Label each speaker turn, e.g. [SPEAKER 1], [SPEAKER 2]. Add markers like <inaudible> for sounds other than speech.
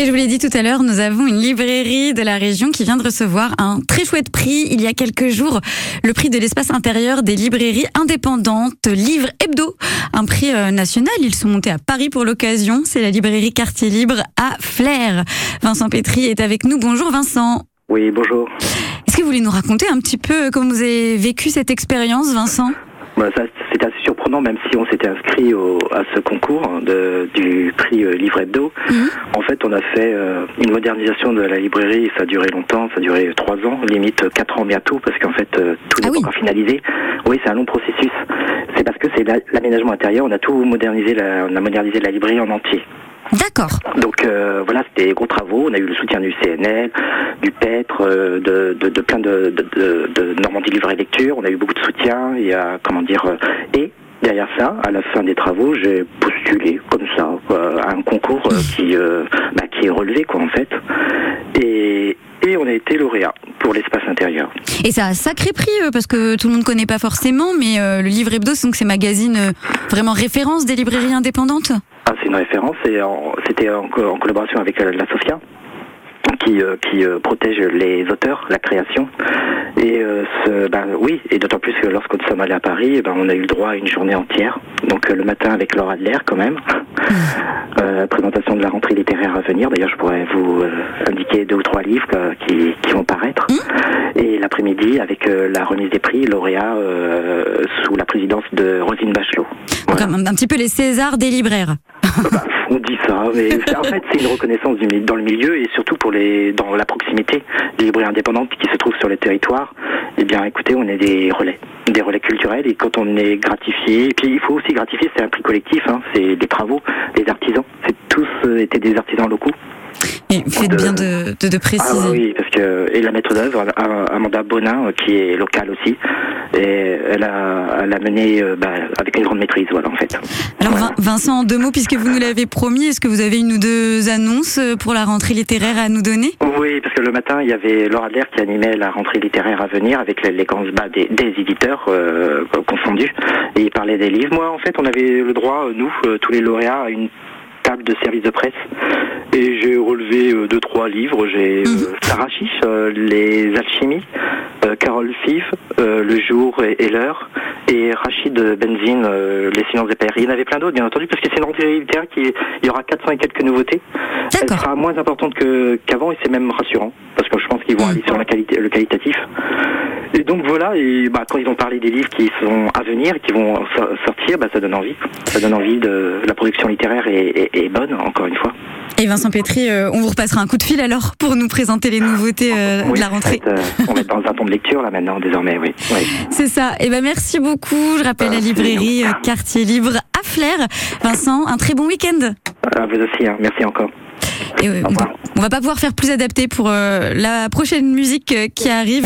[SPEAKER 1] Et je vous l'ai dit tout à l'heure, nous avons une librairie de la région qui vient de recevoir un très chouette prix il y a quelques jours, le prix de l'espace intérieur des librairies indépendantes, Livre Hebdo, un prix euh, national. Ils sont montés à Paris pour l'occasion. C'est la librairie Quartier Libre à Flers. Vincent Pétry est avec nous. Bonjour Vincent.
[SPEAKER 2] Oui, bonjour.
[SPEAKER 1] Est-ce que vous voulez nous raconter un petit peu comment vous avez vécu cette expérience, Vincent?
[SPEAKER 2] Bah, ça, c'est assez surprenant, même si on s'était inscrit au, à ce concours de, du prix euh, Livre Hebdo.
[SPEAKER 1] Mhm.
[SPEAKER 2] En fait, on a fait euh, une modernisation de la librairie. Ça a duré longtemps, ça a duré trois ans, limite quatre ans bientôt, parce qu'en fait, euh, tout
[SPEAKER 1] Ah
[SPEAKER 2] n'est
[SPEAKER 1] oui.
[SPEAKER 2] pas encore finalisé. Oui, c'est un long processus. C'est parce que c'est la- l'aménagement intérieur. On a tout modernisé, la, on a modernisé la librairie en entier.
[SPEAKER 1] D'accord.
[SPEAKER 2] Donc euh, voilà, c'était des gros travaux. On a eu le soutien du CNL, du PETRE, euh, de, de, de plein de, de, de, de Normandie Livre et Lecture. On a eu beaucoup de soutien. Il y a, comment dire, euh, et derrière ça, à la fin des travaux, j'ai postulé comme ça quoi, à un concours euh, qui, euh, bah, qui est relevé quoi en fait. Et, et on a été lauréat pour l'espace intérieur.
[SPEAKER 1] Et ça a un sacré prix euh, parce que tout le monde connaît pas forcément, mais euh, le livre hebdo, c'est donc ces magazines euh, vraiment référence des librairies indépendantes?
[SPEAKER 2] Ah, c'est une référence. C'était en, co- en collaboration avec euh, la SOFIA qui, euh, qui euh, protège les auteurs, la création. Et euh, ce, ben, oui, et d'autant plus que lorsque nous sommes allés à Paris, eh ben, on a eu le droit à une journée entière. Donc le matin avec Laura Adler quand même. <laughs> Présentation de la rentrée littéraire à venir. D'ailleurs, je pourrais vous indiquer deux ou trois livres qui, qui vont paraître. Et l'après-midi avec la remise des prix lauréats sous la présidence de Rosine Bachelot.
[SPEAKER 1] Donc un, un petit peu les Césars des libraires.
[SPEAKER 2] Bah, <laughs> on dit ça, mais <laughs> en fait c'est une reconnaissance du dans le milieu et surtout pour les dans la proximité des librairies indépendantes qui se trouvent sur les territoires. Eh bien, écoutez, on est des relais, des relais culturels et quand on est gratifié, et puis il faut aussi gratifier, c'est un prix collectif, hein, c'est des travaux, des artisans, c'est tous euh, étaient des artisans locaux.
[SPEAKER 1] Et faites
[SPEAKER 2] De-
[SPEAKER 1] bien de, de, de
[SPEAKER 2] Ah
[SPEAKER 1] préciser.
[SPEAKER 2] oui, parce que et la maître d'œuvre, Am- Amanda Bonin, euh, qui est locale aussi, et elle a, elle a mené euh, bah, avec une grande maîtrise, voilà en fait.
[SPEAKER 1] Alors
[SPEAKER 2] Voilà.
[SPEAKER 1] Vincent, en deux mots, puisque vous nous l'avez promis, est-ce que vous avez une ou deux annonces euh, pour la rentrée littéraire à nous donner?
[SPEAKER 2] Oui, parce que le matin, il y avait Laura Adler qui animait la rentrée littéraire à venir avec grands bas des, des éditeurs euh, confondus. Et il parlait des livres. Moi, en fait, on avait le droit, nous, tous les lauréats, à une table de service de presse. Et j'ai relevé euh, deux, trois livres. J'ai euh,
[SPEAKER 1] Mhm.
[SPEAKER 2] Euh, Les Alchimies, euh, Carole Five, euh, Le Jour et, et l'Heure, et Rachid Benzine, Les Silences des Pères. Il y en avait plein d'autres, bien entendu, parce que c'est une rentrée littéraire qui il y aura 400 et quelques nouveautés. Elle sera moins importante qu'avant et c'est même rassurant parce que je pense qu'ils vont
[SPEAKER 1] Mm.
[SPEAKER 2] aller sur la qualité, le qualitatif. Et donc voilà, et bah, quand ils ont parlé des livres qui sont à venir et qui vont so- sortir, bah, ça donne envie. Ça donne envie de la production littéraire est, est- est bonne, encore une fois.
[SPEAKER 1] Et Vincent Pétry, euh, on vous repassera un coup de fil alors pour nous présenter les nouveautés euh,
[SPEAKER 2] Oui,
[SPEAKER 1] de la rentrée.
[SPEAKER 2] en fait, euh, on est dans un temps de lecture là maintenant, désormais, oui. oui. <laughs>
[SPEAKER 1] C'est ça. Et ben merci beaucoup. Je rappelle la librairie Quartier Libre à Flers. Vincent, un très bon week-end.
[SPEAKER 2] À vous aussi, hein. merci encore.
[SPEAKER 1] Et
[SPEAKER 2] revoir.
[SPEAKER 1] on va pas pouvoir faire plus adapté pour euh, la prochaine musique qui arrive.